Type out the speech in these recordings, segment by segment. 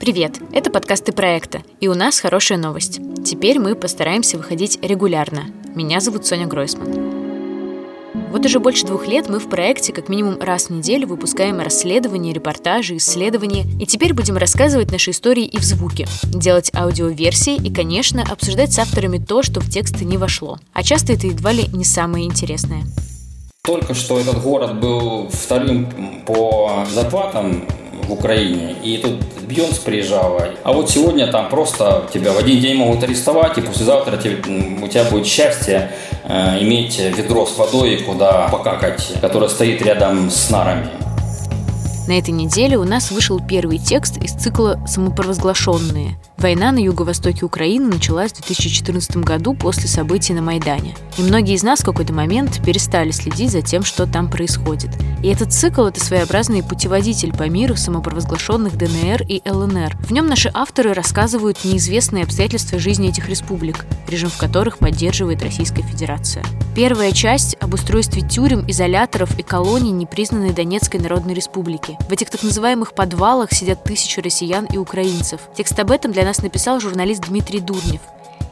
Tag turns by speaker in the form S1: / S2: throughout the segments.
S1: Привет! Это подкасты проекта, и у нас хорошая новость. Теперь мы постараемся выходить регулярно. Меня зовут Соня Гройсман. Вот уже больше двух лет мы в проекте как минимум раз в неделю выпускаем расследования, репортажи, исследования. И теперь будем рассказывать наши истории и в звуке, делать аудиоверсии и, конечно, обсуждать с авторами то, что в тексты не вошло. А часто это едва ли не самое интересное.
S2: Только что этот город был вторым по зарплатам в Украине, и тут Бьонс приезжала. А вот сегодня там просто тебя в один день могут арестовать, и послезавтра у тебя будет счастье э, иметь ведро с водой, куда покакать, которое стоит рядом с нарами.
S1: На этой неделе у нас вышел первый текст из цикла «Самопровозглашенные». Война на юго-востоке Украины началась в 2014 году после событий на Майдане. И многие из нас в какой-то момент перестали следить за тем, что там происходит. И этот цикл – это своеобразный путеводитель по миру самопровозглашенных ДНР и ЛНР. В нем наши авторы рассказывают неизвестные обстоятельства жизни этих республик, режим в которых поддерживает Российская Федерация. Первая часть об устройстве тюрем, изоляторов и колоний непризнанной Донецкой Народной Республики. В этих так называемых подвалах сидят тысячи россиян и украинцев. Текст об этом для нас написал журналист Дмитрий Дурнев.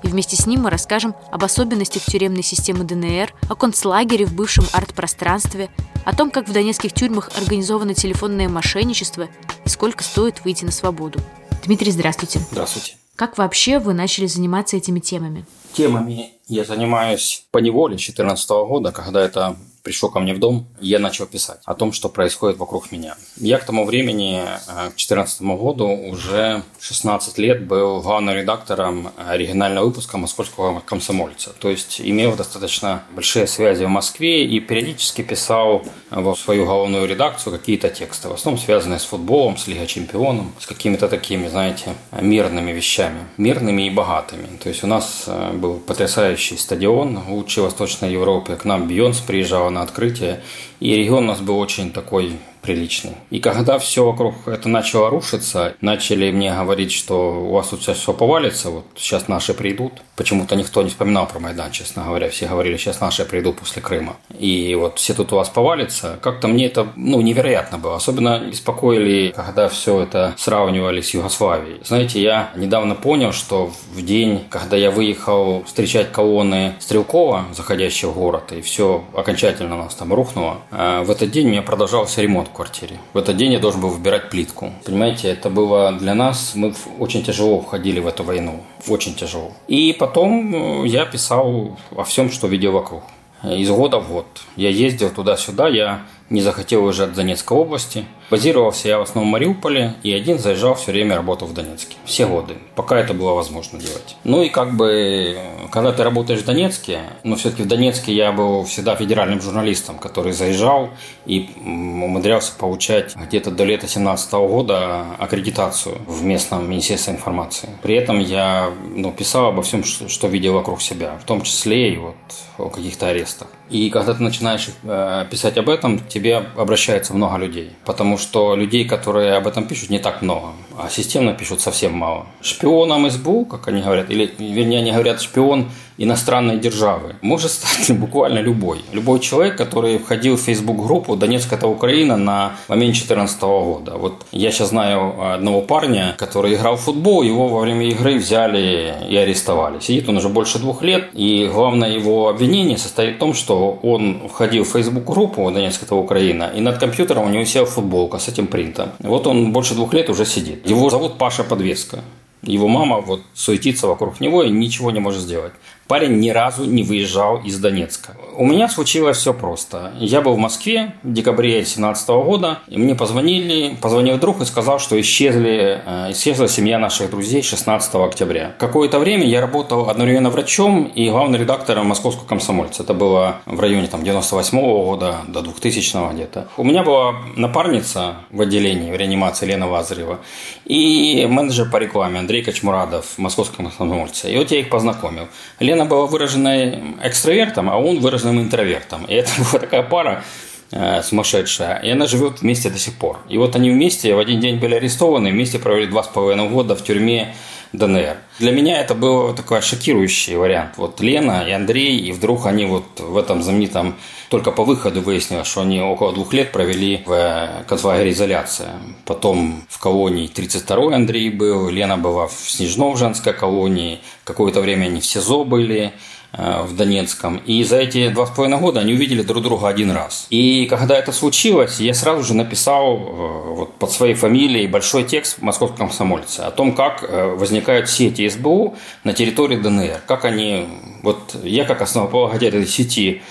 S1: И вместе с ним мы расскажем об особенностях тюремной системы ДНР, о концлагере в бывшем арт-пространстве, о том, как в донецких тюрьмах организовано телефонное мошенничество и сколько стоит выйти на свободу. Дмитрий, здравствуйте.
S2: Здравствуйте.
S1: Как вообще вы начали заниматься этими темами?
S2: Темами я занимаюсь по неволе 2014 года, когда это пришел ко мне в дом, я начал писать о том, что происходит вокруг меня. Я к тому времени, э, к 2014 году, уже 16 лет был главным редактором оригинального выпуска «Московского комсомольца». То есть имел достаточно большие связи в Москве и периодически писал в свою главную редакцию какие-то тексты, в основном связанные с футболом, с Лигой чемпионов, с какими-то такими, знаете, мирными вещами, мирными и богатыми. То есть у нас э, был потрясающий стадион, в Восточной Европе. К нам Бьонс приезжал на открытие. И регион у нас был очень такой приличный. И когда все вокруг это начало рушиться, начали мне говорить, что у вас тут сейчас все повалится, вот сейчас наши придут. Почему-то никто не вспоминал про Майдан, честно говоря. Все говорили, сейчас наши придут после Крыма. И вот все тут у вас повалится. Как-то мне это, ну, невероятно было. Особенно беспокоили, когда все это сравнивали с Югославией. Знаете, я недавно понял, что в день, когда я выехал встречать колонны Стрелкова, заходящего в город, и все окончательно у нас там рухнуло, э, в этот день у меня продолжался ремонт квартире. В этот день я должен был выбирать плитку. Понимаете, это было для нас, мы очень тяжело входили в эту войну. Очень тяжело. И потом э, я писал о всем, что видел вокруг. Из года в год. Я ездил туда-сюда, я не захотел уезжать в Донецкой области. Базировался я в основном в Мариуполе, и один заезжал все время, работал в Донецке. Все годы, пока это было возможно делать. Ну и как бы, когда ты работаешь в Донецке, но все-таки в Донецке я был всегда федеральным журналистом, который заезжал и умудрялся получать где-то до лета 2017 года аккредитацию в местном Министерстве информации. При этом я ну, писал обо всем, что, видел вокруг себя, в том числе и вот о каких-то арестах. И когда ты начинаешь э, писать об этом, тебе обращается много людей. Потому что людей, которые об этом пишут, не так много. А системно пишут совсем мало. Шпионом СБУ, как они говорят, или, вернее, они говорят шпион иностранной державы, может стать буквально любой. Любой человек, который входил в Facebook-группу «Донецк – это Украина» на момент 2014 года. Вот я сейчас знаю одного парня, который играл в футбол, его во время игры взяли и арестовали. Сидит он уже больше двух лет, и главное его обвинение состоит в том, что он входил в Facebook-группу «Донецк – это Украина», и над компьютером у него села футболка с этим принтом. Вот он больше двух лет уже сидит. Его зовут Паша Подвеска. Его мама вот суетится вокруг него и ничего не может сделать. Парень ни разу не выезжал из Донецка. У меня случилось все просто. Я был в Москве в декабре 2017 года, и мне позвонили, позвонил друг и сказал, что исчезли, э, исчезла семья наших друзей 16 октября. Какое-то время я работал одновременно врачом и главным редактором московского комсомольца. Это было в районе там, 98 -го года до 2000 где-то. У меня была напарница в отделении в реанимации Лена Лазарева и менеджер по рекламе Андрей Кочмурадов в московском комсомольце. И вот я их познакомил. Лена она была выраженной экстравертом, а он выраженным интровертом. И это была такая пара э, сумасшедшая. И она живет вместе до сих пор. И вот они вместе в один день были арестованы, вместе провели два с половиной года в тюрьме ДНР. Для меня это был такой шокирующий вариант. Вот Лена и Андрей, и вдруг они вот в этом знаменитом, только по выходу выяснилось, что они около двух лет провели в концлагере изоляция. Потом в колонии 32-й Андрей был, Лена была в Снежном женской колонии, какое-то время они в СИЗО были, в Донецком. И за эти два с половиной года они увидели друг друга один раз. И когда это случилось, я сразу же написал э, вот, под своей фамилией большой текст в «Московском комсомольце» о том, как э, возникают сети СБУ на территории ДНР. Как они... Вот я как основополагатель сети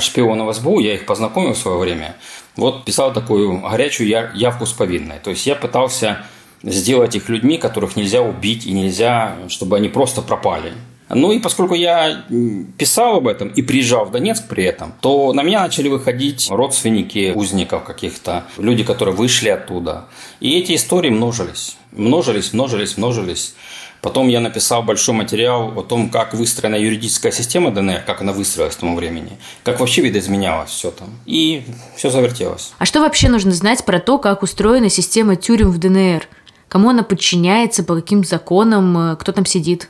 S2: шпионов СБУ, я их познакомил в свое время, вот писал такую горячую явку с повинной. То есть я пытался сделать их людьми, которых нельзя убить и нельзя, чтобы они просто пропали. Ну и поскольку я писал об этом и приезжал в Донецк при этом, то на меня начали выходить родственники узников каких-то, люди, которые вышли оттуда. И эти истории множились, множились, множились, множились. Потом я написал большой материал о том, как выстроена юридическая система ДНР, как она выстроилась к тому времени, как вообще видоизменялось все там. И все завертелось.
S1: А что вообще нужно знать про то, как устроена система тюрем в ДНР? Кому она подчиняется, по каким законам, кто там сидит?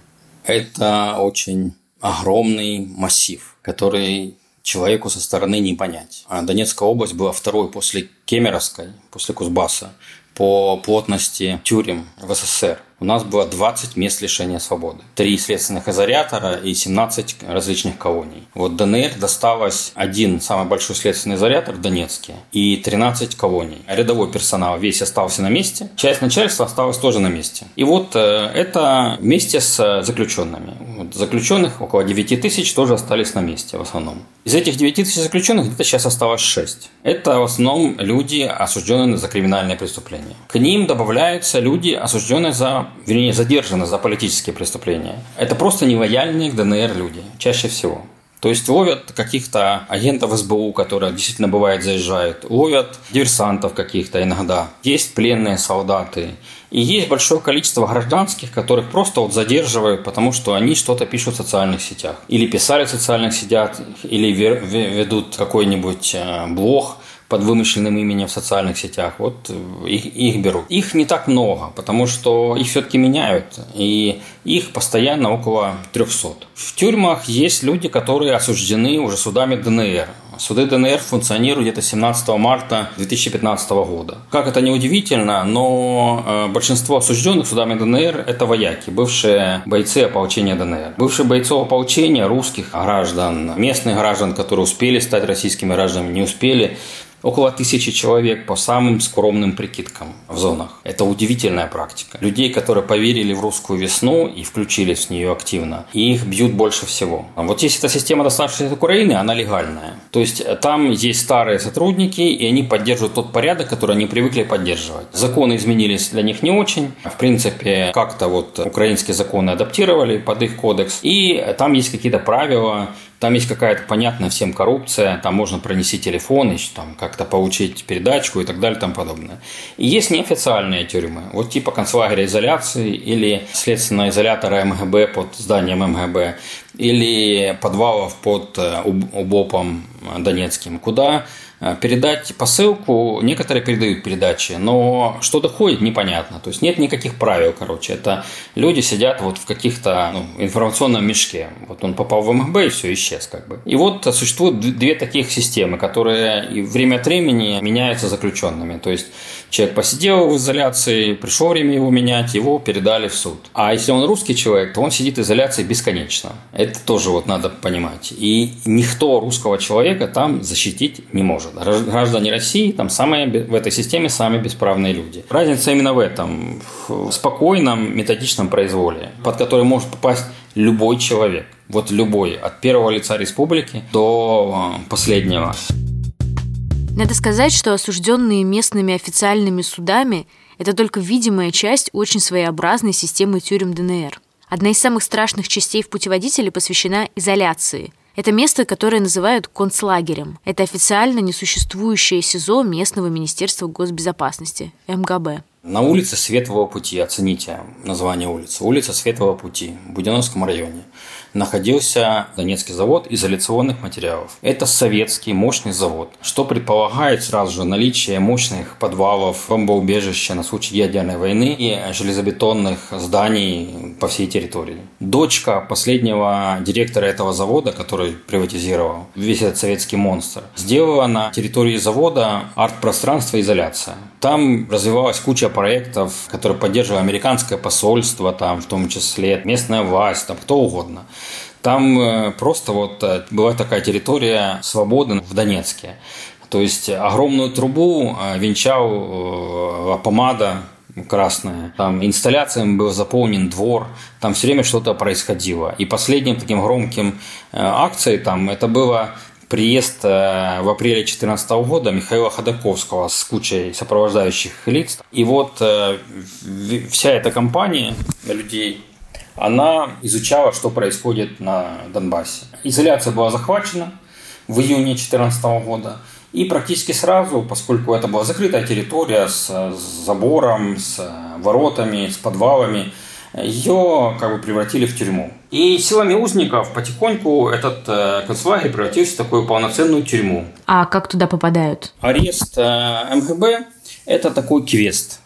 S2: Это очень огромный массив, который человеку со стороны не понять. А Донецкая область была второй после Кемеровской, после Кузбасса, по плотности тюрем в СССР у нас было 20 мест лишения свободы. Три следственных изолятора и 17 различных колоний. Вот ДНР досталось один самый большой следственный изолятор в Донецке и 13 колоний. Рядовой персонал весь остался на месте, часть начальства осталась тоже на месте. И вот э, это вместе с заключенными. Вот заключенных около 9 тысяч тоже остались на месте в основном. Из этих 9 тысяч заключенных где-то сейчас осталось 6. Это в основном люди, осужденные за криминальные преступления. К ним добавляются люди, осужденные за вернее, задержаны за политические преступления. Это просто нелояльные к ДНР люди, чаще всего. То есть ловят каких-то агентов СБУ, которые действительно бывает заезжают, ловят диверсантов каких-то иногда. Есть пленные солдаты. И есть большое количество гражданских, которых просто вот задерживают, потому что они что-то пишут в социальных сетях. Или писали в социальных сетях, или ведут какой-нибудь э, блог под вымышленным именем в социальных сетях, вот э, их, их берут. Их не так много, потому что их все-таки меняют, и их постоянно около 300. В тюрьмах есть люди, которые осуждены уже судами ДНР. Суды ДНР функционируют где-то 17 марта 2015 года. Как это не удивительно, но э, большинство осужденных судами ДНР – это вояки, бывшие бойцы ополчения ДНР. Бывшие бойцов ополчения, русских граждан, местных граждан, которые успели стать российскими гражданами, не успели, Около тысячи человек по самым скромным прикидкам в зонах. Это удивительная практика. Людей, которые поверили в русскую весну и включились в нее активно, и их бьют больше всего. А вот если эта система, доставшаяся от Украины, она легальная. То есть э, там есть старые сотрудники, и они поддерживают тот порядок, который они привыкли поддерживать. Законы изменились для них не очень. В принципе, как-то вот украинские законы адаптировали под их кодекс. И там есть какие-то правила, там есть какая-то понятная всем коррупция, там можно пронести телефон, и там как-то получить передачку и так далее и тому подобное. И есть неофициальные тюрьмы, вот типа концлагеря изоляции или следственного изолятора МГБ под зданием МГБ, или подвалов под э, УБОПом Донецким, куда Э, передать посылку, некоторые передают передачи, но что доходит, непонятно. То есть нет никаких правил, короче. Это люди сидят вот в каких-то ну, информационном мешке. Вот он попал в МГБ и все, исчез как бы. И вот существуют две таких системы, которые время от времени меняются заключенными. То есть человек посидел в изоляции, пришло время его менять, его передали в суд. А если он русский человек, то он сидит в изоляции бесконечно. Это тоже вот надо понимать. И никто русского человека там защитить не может. Граждане России там самые, в этой системе самые бесправные люди. Разница именно в этом, в спокойном методичном произволе, под который может попасть любой человек. Вот любой, от первого лица республики до э, последнего.
S1: Надо сказать, что осужденные местными официальными судами – это только видимая часть очень своеобразной системы тюрем ДНР. Одна из самых страшных частей в путеводителе посвящена изоляции – это место, которое называют концлагерем. Это официально несуществующее СИЗО местного Министерства госбезопасности, МГБ.
S2: На улице Светлого пути, оцените название улицы. Улица Светлого пути в Буденновском районе. Находился Донецкий завод изоляционных материалов. Это советский мощный завод, что предполагает сразу же наличие мощных подвалов, бомбоубежища на случай ядерной войны и железобетонных зданий по всей территории. Дочка последнего директора этого завода, который приватизировал весь этот советский монстр, сделала на территории завода арт-пространство изоляция. Там развивалась куча проектов, которые поддерживало американское посольство, там в том числе местная власть, там кто угодно. Там э, просто вот э, была такая территория свободы в Донецке. То есть огромную трубу э, венчал помада красная. Там инсталляциями был заполнен двор, там все время что-то происходило. И последним таким громким акцией там это было приезд в апреле 2014 года Михаила Ходаковского с кучей сопровождающих лиц. И вот вся эта компания людей она изучала, что происходит на Донбассе. Изоляция была захвачена в июне 2014 года. И практически сразу, поскольку это была закрытая территория с забором, с воротами, с подвалами, ее как бы превратили в тюрьму. И силами узников потихоньку этот э, концлагерь превратился в такую полноценную тюрьму.
S1: А как туда попадают?
S2: Арест э, МГБ – это такой квест.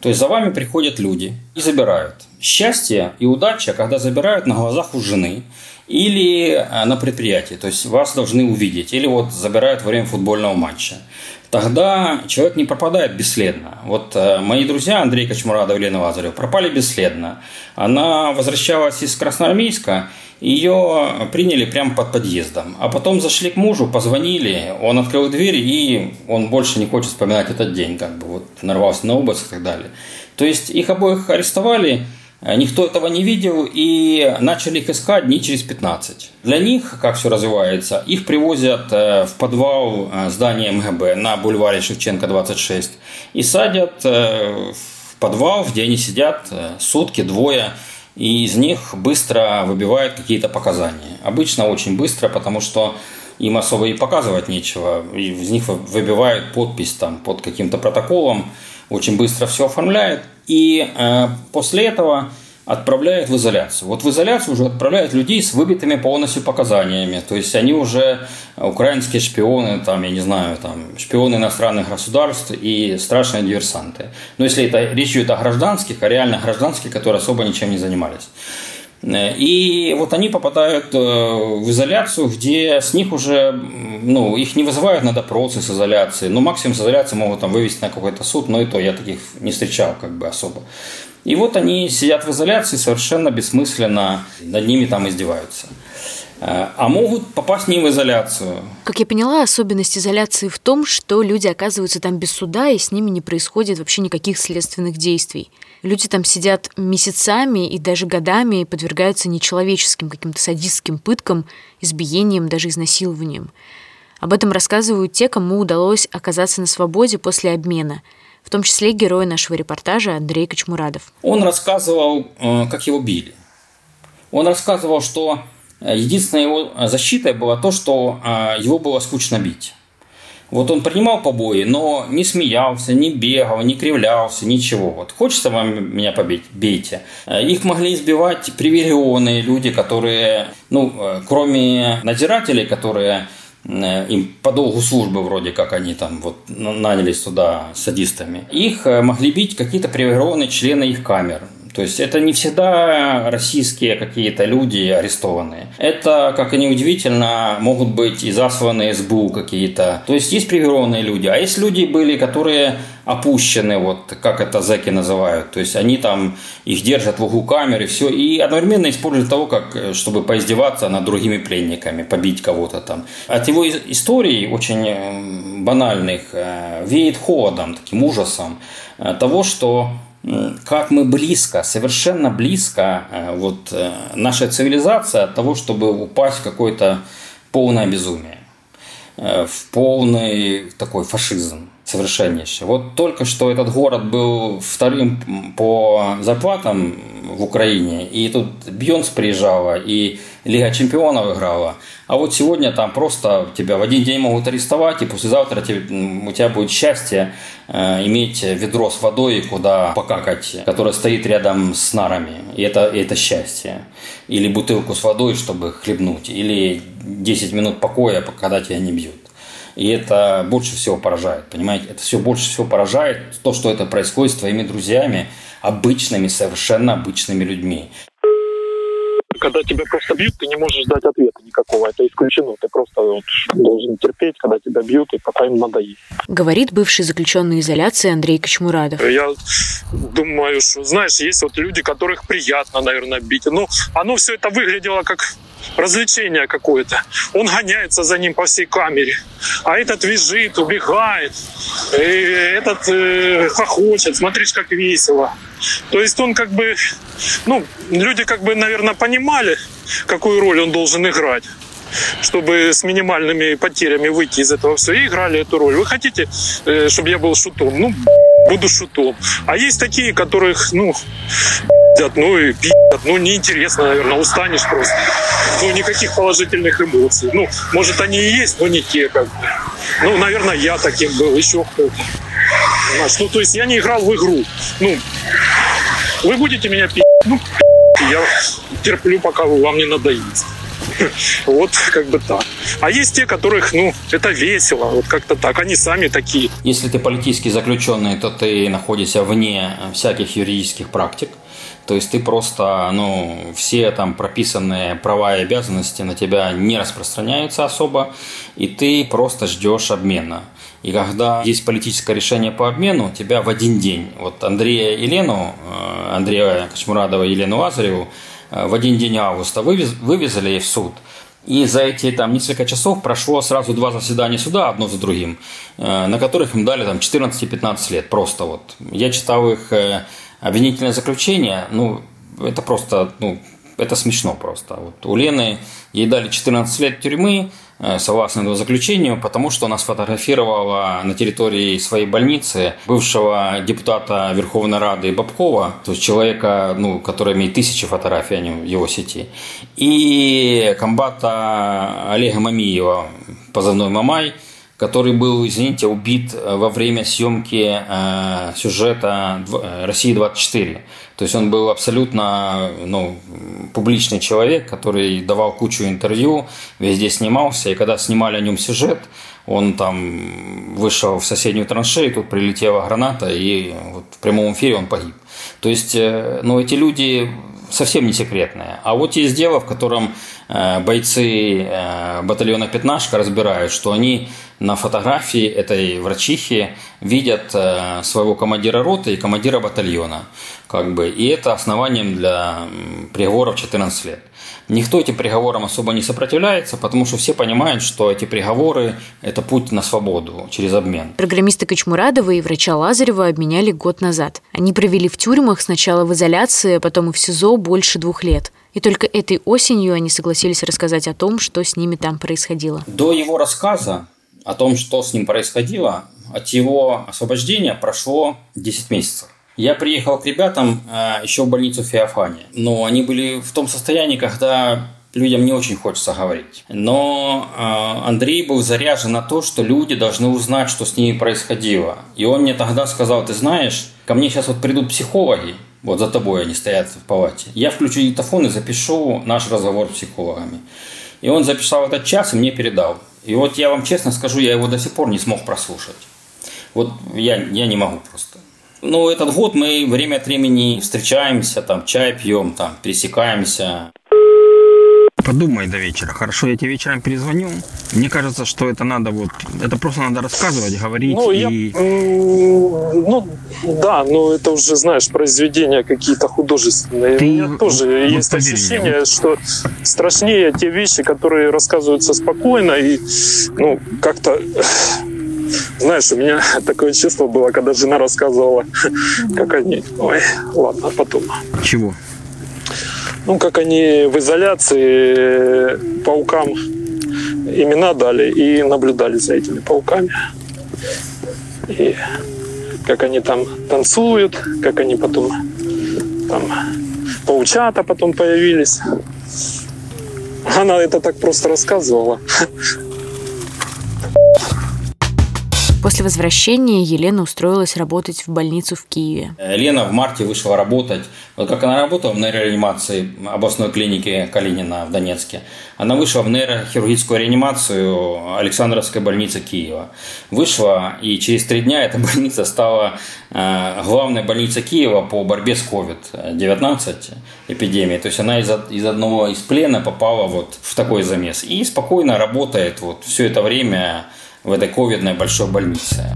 S2: То есть за вами приходят люди и забирают счастье и удача, когда забирают на глазах у жены или э, на предприятии, то есть вас должны увидеть, или вот забирают во время футбольного матча. Тогда человек не пропадает бесследно. Вот э, мои друзья Андрей Кочмурадов и Лена Лазарева пропали бесследно. Она возвращалась из Красноармейска, ее приняли прямо под подъездом. А потом зашли к мужу, позвонили, он открыл дверь, и он больше не хочет вспоминать этот день, как бы вот нарвался на обыск и так далее. То есть их обоих арестовали, никто этого не видел и начали их искать дней через 15. Для них, как все развивается, их привозят э, в подвал э, здания МГБ на бульваре Шевченко 26 и садят в подвал, где они сидят сутки, двое, и из них быстро выбивают какие-то показания. Обычно очень быстро, потому что им особо и показывать нечего. Из них выбивают подпись там под каким-то протоколом, очень быстро все оформляют. И э, после этого отправляют в изоляцию. Вот в изоляцию уже отправляют людей с выбитыми полностью показаниями. То есть они уже украинские шпионы, там, я не знаю, там, шпионы иностранных государств и страшные диверсанты. Но если это речь идет о гражданских, о реально гражданских, которые особо ничем не занимались. И вот они попадают э, в изоляцию, где с них уже, ну, их не вызывают на допросы с изоляции. Ну, максимум с изоляции могут там вывести на какой-то суд, но и то я таких не встречал как бы особо. И вот они сидят в изоляции совершенно бессмысленно, над ними там издеваются. Э, а могут попасть не в изоляцию.
S1: Как я поняла, особенность изоляции в том, что люди оказываются там без суда, и с ними не происходит вообще никаких следственных действий. Люди там сидят месяцами и даже годами и подвергаются нечеловеческим каким-то садистским пыткам, избиениям, даже изнасилованиям. Об этом рассказывают те, кому удалось оказаться на свободе после обмена – в том числе герой нашего репортажа Андрей Кочмурадов.
S2: Он рассказывал, э, как его били. Он рассказывал, что единственной его защитой было то, что э, его было скучно бить. Вот он принимал побои, но не смеялся, не бегал, не кривлялся, ничего. Вот хочется вам меня побить, бейте. Их могли избивать привилегионные люди, которые, ну, кроме надзирателей, которые Э, им по долгу службы вроде как они там вот нанялись туда садистами. Их э, могли бить какие-то привилегированные члены их камер. То есть это не всегда российские какие-то люди арестованные. Это, как и неудивительно, могут быть и засланные СБУ какие-то. То есть есть привилегированные люди. А есть люди были, которые опущены, вот как это зэки называют. То есть они там их держат в углу камеры, все, и одновременно используют того, как, э, чтобы поиздеваться над другими пленниками, побить кого-то там. От его историй, очень э, банальных, э, веет холодом, таким ужасом того, что как мы близко, совершенно близко, э, вот э, наша цивилизация от того, чтобы упасть в какое-то полное безумие, э, в полный такой фашизм. Совершеннейший. Вот только что этот город был вторым по зарплатам в Украине, и тут Бьонс приезжала, и Лига чемпионов играла. А вот сегодня там просто тебя в один день могут арестовать, и послезавтра у тебя будет счастье э, иметь ведро с водой, куда покакать, которое стоит рядом с нарами. И это, и это счастье. Или бутылку с водой, чтобы хлебнуть. Или 10 минут покоя, когда тебя не бьют. И это больше всего поражает, понимаете? Это все больше всего поражает то, что это происходит с твоими друзьями, обычными, совершенно обычными людьми
S3: когда тебя просто бьют, ты не можешь дать ответа никакого. Это исключено. Ты просто вот должен терпеть, когда тебя бьют, и пока им надоест.
S1: Говорит бывший заключенный изоляции Андрей Кочмурадов.
S3: Я думаю, что, знаешь, есть вот люди, которых приятно, наверное, бить. Но оно все это выглядело как развлечение какое-то. Он гоняется за ним по всей камере. А этот визжит, убегает. И этот э, хохочет. Смотришь, как весело. То есть он как бы... Ну, люди как бы, наверное, понимали, какую роль он должен играть чтобы с минимальными потерями выйти из этого всего, и играли эту роль. Вы хотите, э, чтобы я был шутом? Ну, буду шутом. А есть такие, которых, ну, ну и пи***ят, ну неинтересно, наверное, устанешь просто. Ну, никаких положительных эмоций. Ну, может, они и есть, но не те, как бы. Ну, наверное, я таким был, еще кто-то. Ну, то есть я не играл в игру. Ну, вы будете меня пи***, ну, я терплю, пока вам не надоест. Вот как бы так. А есть те, которых, ну, это весело, вот как-то так. Они сами такие.
S2: Если ты политический заключенный, то ты находишься вне всяких юридических практик. То есть ты просто, ну, все там прописанные права и обязанности на тебя не распространяются особо, и ты просто ждешь обмена. И когда есть политическое решение по обмену, тебя в один день, вот Андрея Елену, э, Андрея Кочмурадова и Елену Лазареву э, в один день августа вывез, вывезли в суд. И за эти там несколько часов прошло сразу два заседания суда, одно за другим, э, на которых им дали там 14-15 лет. Просто вот. Я читал их обвинительное заключение, ну, это просто, ну, это смешно просто. Вот у Лены ей дали 14 лет тюрьмы, э, согласно этому заключению, потому что она сфотографировала на территории своей больницы бывшего депутата Верховной Рады Бабкова, то есть человека, ну, который имеет тысячи фотографий в его сети, и комбата Олега Мамиева, позывной Мамай, который был, извините, убит э, во время съемки э, сюжета э, «России-24». То есть он был абсолютно ну, публичный человек, который давал кучу интервью, везде снимался, и когда снимали о нем сюжет, он там вышел в соседнюю траншею, тут прилетела граната, и вот в прямом эфире он погиб. То есть, ну, эти люди совсем не секретные. А вот есть дело, в котором бойцы батальона «Пятнашка» разбирают, что они на фотографии этой врачихи видят э, своего командира роты и командира батальона. Как бы, и это основанием для приговоров 14 лет. Никто этим приговорам особо не сопротивляется, потому что все понимают, что эти приговоры – это путь на свободу через обмен.
S1: Программиста Кочмурадова и врача Лазарева обменяли год назад. Они провели в тюрьмах сначала в изоляции, а потом и в СИЗО больше двух лет. И только этой осенью они согласились рассказать о том, что с ними там происходило.
S2: До его рассказа о том, что с ним происходило, от его освобождения прошло 10 месяцев. Я приехал к ребятам э, еще в больницу Феофания. Но они были в том состоянии, когда людям не очень хочется говорить. Но э, Андрей был заряжен на то, что люди должны узнать, что с ними происходило. И он мне тогда сказал, ты знаешь, ко мне сейчас вот придут психологи, вот за тобой они стоят в палате. Я включу диктофон и запишу наш разговор с психологами. И он записал этот час и мне передал. И вот я вам честно скажу, я его до сих пор не смог прослушать. Вот я, я не могу просто. Ну, этот год мы время от времени встречаемся, там, чай пьем, там, пересекаемся. Подумай до вечера. Хорошо, я тебе вечером перезвоню. Мне кажется, что это надо вот... Это просто надо рассказывать, говорить
S3: ну,
S2: и...
S3: Я, ну, да, но это уже, знаешь, произведения какие-то художественные. Ты, У меня тоже вот есть ощущение, мне. что страшнее те вещи, которые рассказываются спокойно и, ну, как-то... Знаешь, у меня такое чувство было, когда жена рассказывала, как они... Ой, ладно, потом.
S2: Чего?
S3: ну, как они в изоляции паукам имена дали и наблюдали за этими пауками. И как они там танцуют, как они потом там паучата потом появились. Она это так просто рассказывала.
S1: После возвращения Елена устроилась работать в больницу в Киеве.
S2: Лена в марте вышла работать. Вот как она работала в нейрореанимации областной клиники Калинина в Донецке, она вышла в нейрохирургическую реанимацию Александровской больницы Киева. Вышла, и через три дня эта больница стала э, главной больницей Киева по борьбе с COVID-19 эпидемией. То есть она из, из одного из плена попала вот в такой замес. И спокойно работает вот все это время в этой ковидной большой больнице.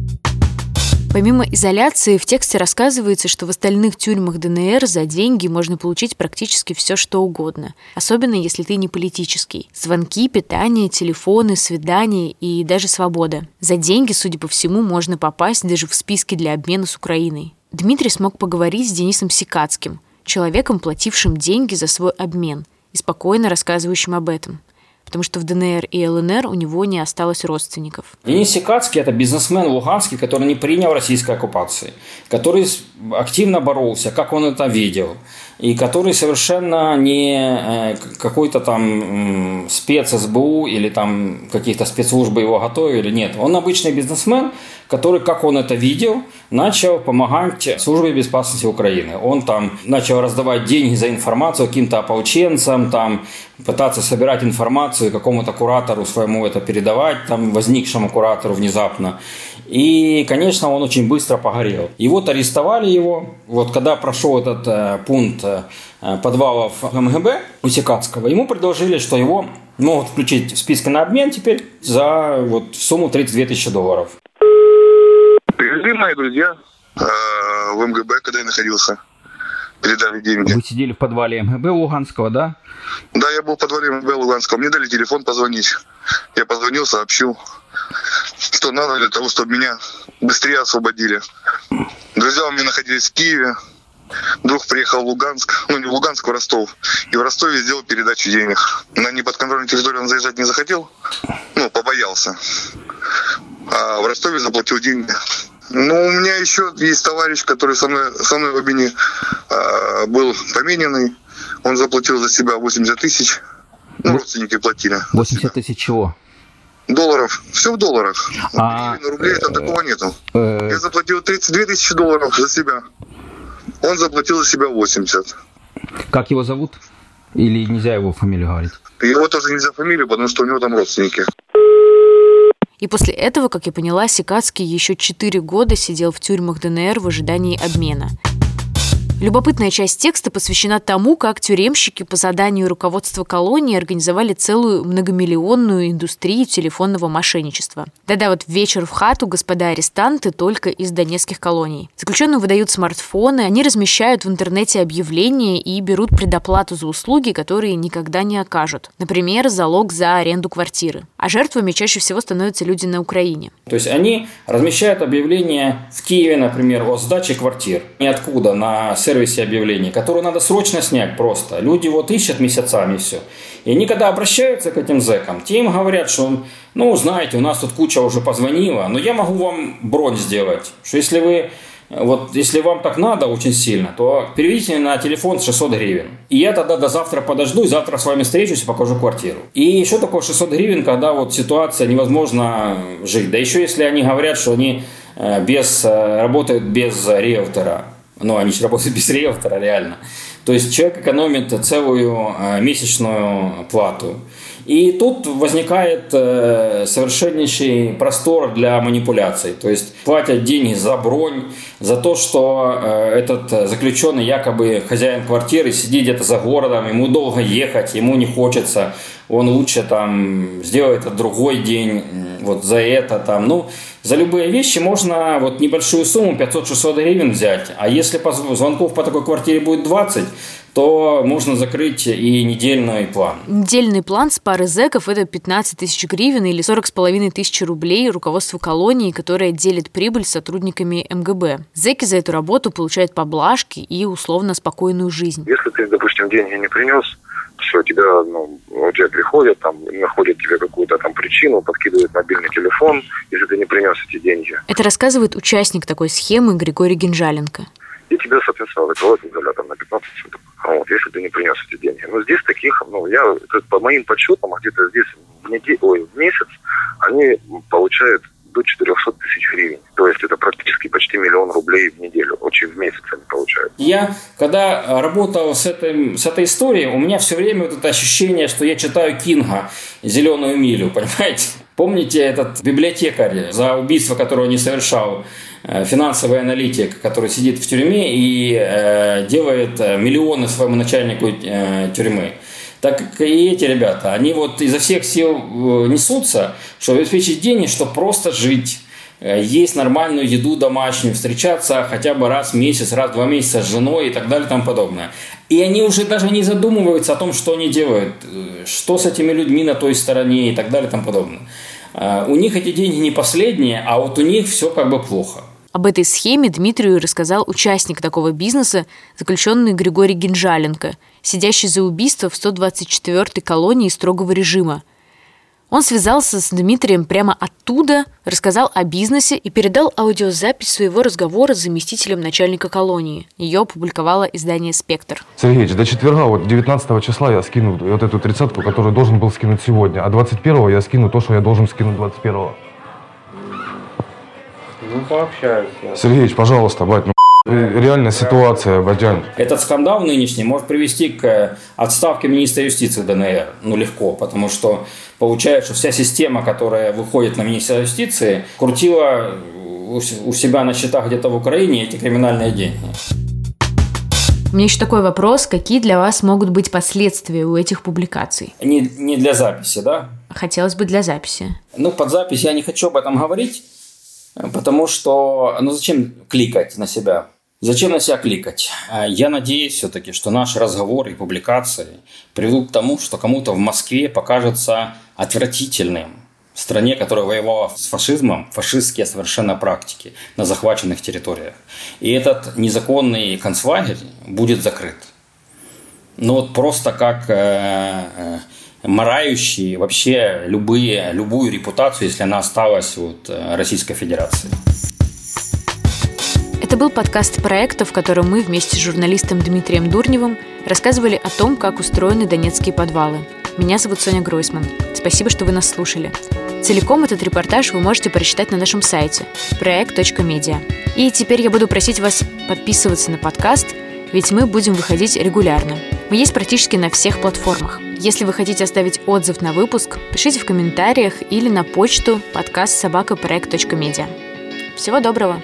S1: Помимо изоляции, в тексте рассказывается, что в остальных тюрьмах ДНР за деньги можно получить практически все, что угодно. Особенно, если ты не политический. Звонки, питание, телефоны, свидания и даже свобода. За деньги, судя по всему, можно попасть даже в списки для обмена с Украиной. Дмитрий смог поговорить с Денисом Сикацким, человеком, платившим деньги за свой обмен, и спокойно рассказывающим об этом потому что в ДНР и ЛНР у него не осталось родственников.
S2: Денис Сикацкий – это бизнесмен луганский, который не принял российской оккупации, который активно боролся, как он это видел, и который совершенно не э, какой-то там спец СБУ или там каких-то спецслужбы его готовили. Нет, он обычный бизнесмен, который, как он это видел, начал помогать службе безопасности Украины. Он там начал раздавать деньги за информацию каким-то ополченцам, там пытаться собирать информацию какому-то куратору своему это передавать, там возникшему куратору внезапно. И, конечно, он очень быстро погорел. И вот арестовали его. Вот когда прошел этот э, пункт э, подвалов МГБ у Сикацкого, ему предложили, что его могут включить в списки на обмен теперь за вот сумму 32 тысячи долларов.
S4: Привезли мои друзья э, в МГБ, когда я находился. Передали деньги.
S2: Вы сидели в подвале МГБ Луганского, да?
S4: Да, я был в подвале МГБ Луганского. Мне дали телефон позвонить. Я позвонил, сообщил что надо для того, чтобы меня быстрее освободили. Друзья у меня находились в Киеве. Друг приехал в Луганск, ну не в Луганск, в Ростов. И в Ростове сделал передачу денег. На неподконтрольную территорию он заезжать не захотел. Ну, побоялся. А в Ростове заплатил деньги. Ну, у меня еще есть товарищ, который со мной, со мной в обмене а, был помененный. Он заплатил за себя 80 тысяч. Ну, родственники платили.
S2: 80 тысяч чего?
S4: Долларов. Все в долларах. А... На рублей там такого нету. Э, Я заплатил 32 тысячи долларов за себя. Он заплатил за себя 80.
S2: Как его зовут? Или нельзя его фамилию говорить?
S4: Его тоже нельзя фамилию, потому что у него там родственники.
S1: И после этого, как я поняла, Сикацкий еще 4 года сидел в тюрьмах ДНР в ожидании обмена. Любопытная часть текста посвящена тому, как тюремщики по заданию руководства колонии организовали целую многомиллионную индустрию телефонного мошенничества. Да-да, вот вечер в хату, господа арестанты, только из донецких колоний. Заключенным выдают смартфоны, они размещают в интернете объявления и берут предоплату за услуги, которые никогда не окажут. Например, залог за аренду квартиры. А жертвами чаще всего становятся люди на Украине.
S2: То есть они размещают объявления в Киеве, например, о сдаче квартир. Ниоткуда, на сервисе объявлений, которую надо срочно снять просто. Люди вот ищут месяцами все. И они когда обращаются к этим зэкам, те им говорят, что, ну, знаете, у нас тут куча уже позвонила, но я могу вам бронь сделать, что если вы вот если вам так надо очень сильно, то переведите на телефон 600 гривен. И я тогда до завтра подожду, и завтра с вами встречусь и покажу квартиру. И еще такое 600 гривен, когда вот ситуация невозможно жить. Да еще если они говорят, что они э, без, э, работают без риэлтора. Ну, они же работают без риэлтора, реально. То есть человек экономит целую э, месячную плату. И тут возникает э, совершеннейший простор для манипуляций. То есть платят деньги за бронь, за то, что э, этот заключенный якобы хозяин квартиры сидит где-то за городом, ему долго ехать, ему не хочется, он лучше там сделает другой день, вот за это там. Ну, за любые вещи можно вот небольшую сумму, 500-600 гривен взять. А если звонков по такой квартире будет 20, то можно закрыть и недельный план.
S1: Недельный план с пары зэков – это 15 тысяч гривен или 40 с половиной тысяч рублей руководству колонии, которое делит прибыль с сотрудниками МГБ. Зэки за эту работу получают поблажки и условно спокойную жизнь.
S4: Если ты, допустим, деньги не принес,
S5: все, тебя, ну, у тебя приходят, там, находят тебе какую-то там причину, подкидывают мобильный телефон, если ты не принес эти деньги.
S1: Это рассказывает участник такой схемы Григорий Генжаленко.
S5: И тебя, соответственно, закрывают изолятор на 15 суток. Вот, если ты не принес эти деньги. Но здесь таких, ну, я, по моим подсчетам, где-то здесь в, неделю, ой, в месяц они получают до 400 тысяч гривен. То есть это практически почти миллион рублей в неделю, очень в месяц они получают.
S2: Я, когда работал с, этой с этой историей, у меня все время вот это ощущение, что я читаю Кинга «Зеленую милю», понимаете? Помните этот библиотекарь, за убийство которого не совершал финансовый аналитик, который сидит в тюрьме и э, делает э, миллионы своему начальнику э, тюрьмы так как и эти ребята, они вот изо всех сил э, несутся, чтобы обеспечить денег, чтобы просто жить э, есть нормальную еду домашнюю, встречаться хотя бы раз в месяц, раз в два месяца с женой и так далее и тому подобное. И они уже даже не задумываются о том, что они делают, э, что с этими людьми на той стороне и так далее и тому подобное. У них эти деньги не последние, а вот у них все как бы плохо.
S1: Об этой схеме Дмитрию рассказал участник такого бизнеса, заключенный Григорий Генжаленко, сидящий за убийство в 124-й колонии строгого режима. Он связался с Дмитрием прямо оттуда, рассказал о бизнесе и передал аудиозапись своего разговора с заместителем начальника колонии. Ее опубликовало издание «Спектр».
S6: Сергеевич, до четверга, вот 19 числа я скину вот эту тридцатку, которую должен был скинуть сегодня, а 21 я скину то, что я должен скинуть 21 -го.
S5: Ну, пообщаюсь.
S6: Сергеевич, пожалуйста, бать, ну реальная ситуация, Батян.
S2: Этот скандал нынешний может привести к отставке министра юстиции ДНР. Ну, легко, потому что получается, что вся система, которая выходит на министра юстиции, крутила у себя на счетах где-то в Украине эти криминальные деньги.
S1: У меня еще такой вопрос. Какие для вас могут быть последствия у этих публикаций?
S2: Не, не для записи, да?
S1: Хотелось бы для записи.
S2: Ну, под запись я не хочу об этом говорить. Потому что, ну зачем кликать на себя? Зачем на себя кликать? А, я надеюсь все-таки, что наши разговоры и публикации приведут к тому, что кому-то в Москве покажется отвратительным в стране, которая воевала с фашизмом, фашистские совершенно практики на захваченных территориях. И этот незаконный концлагерь будет закрыт. Ну вот просто как э, э, марающие вообще любые, любую репутацию, если она осталась от э, Российской Федерации.
S1: Это был подкаст проекта, в котором мы вместе с журналистом Дмитрием Дурневым рассказывали о том, как устроены донецкие подвалы. Меня зовут Соня Гройсман. Спасибо, что вы нас слушали. Целиком этот репортаж вы можете прочитать на нашем сайте проект.медиа. И теперь я буду просить вас подписываться на подкаст, ведь мы будем выходить регулярно. Мы есть практически на всех платформах. Если вы хотите оставить отзыв на выпуск, пишите в комментариях или на почту подкаст собакапроект.медиа. Всего доброго!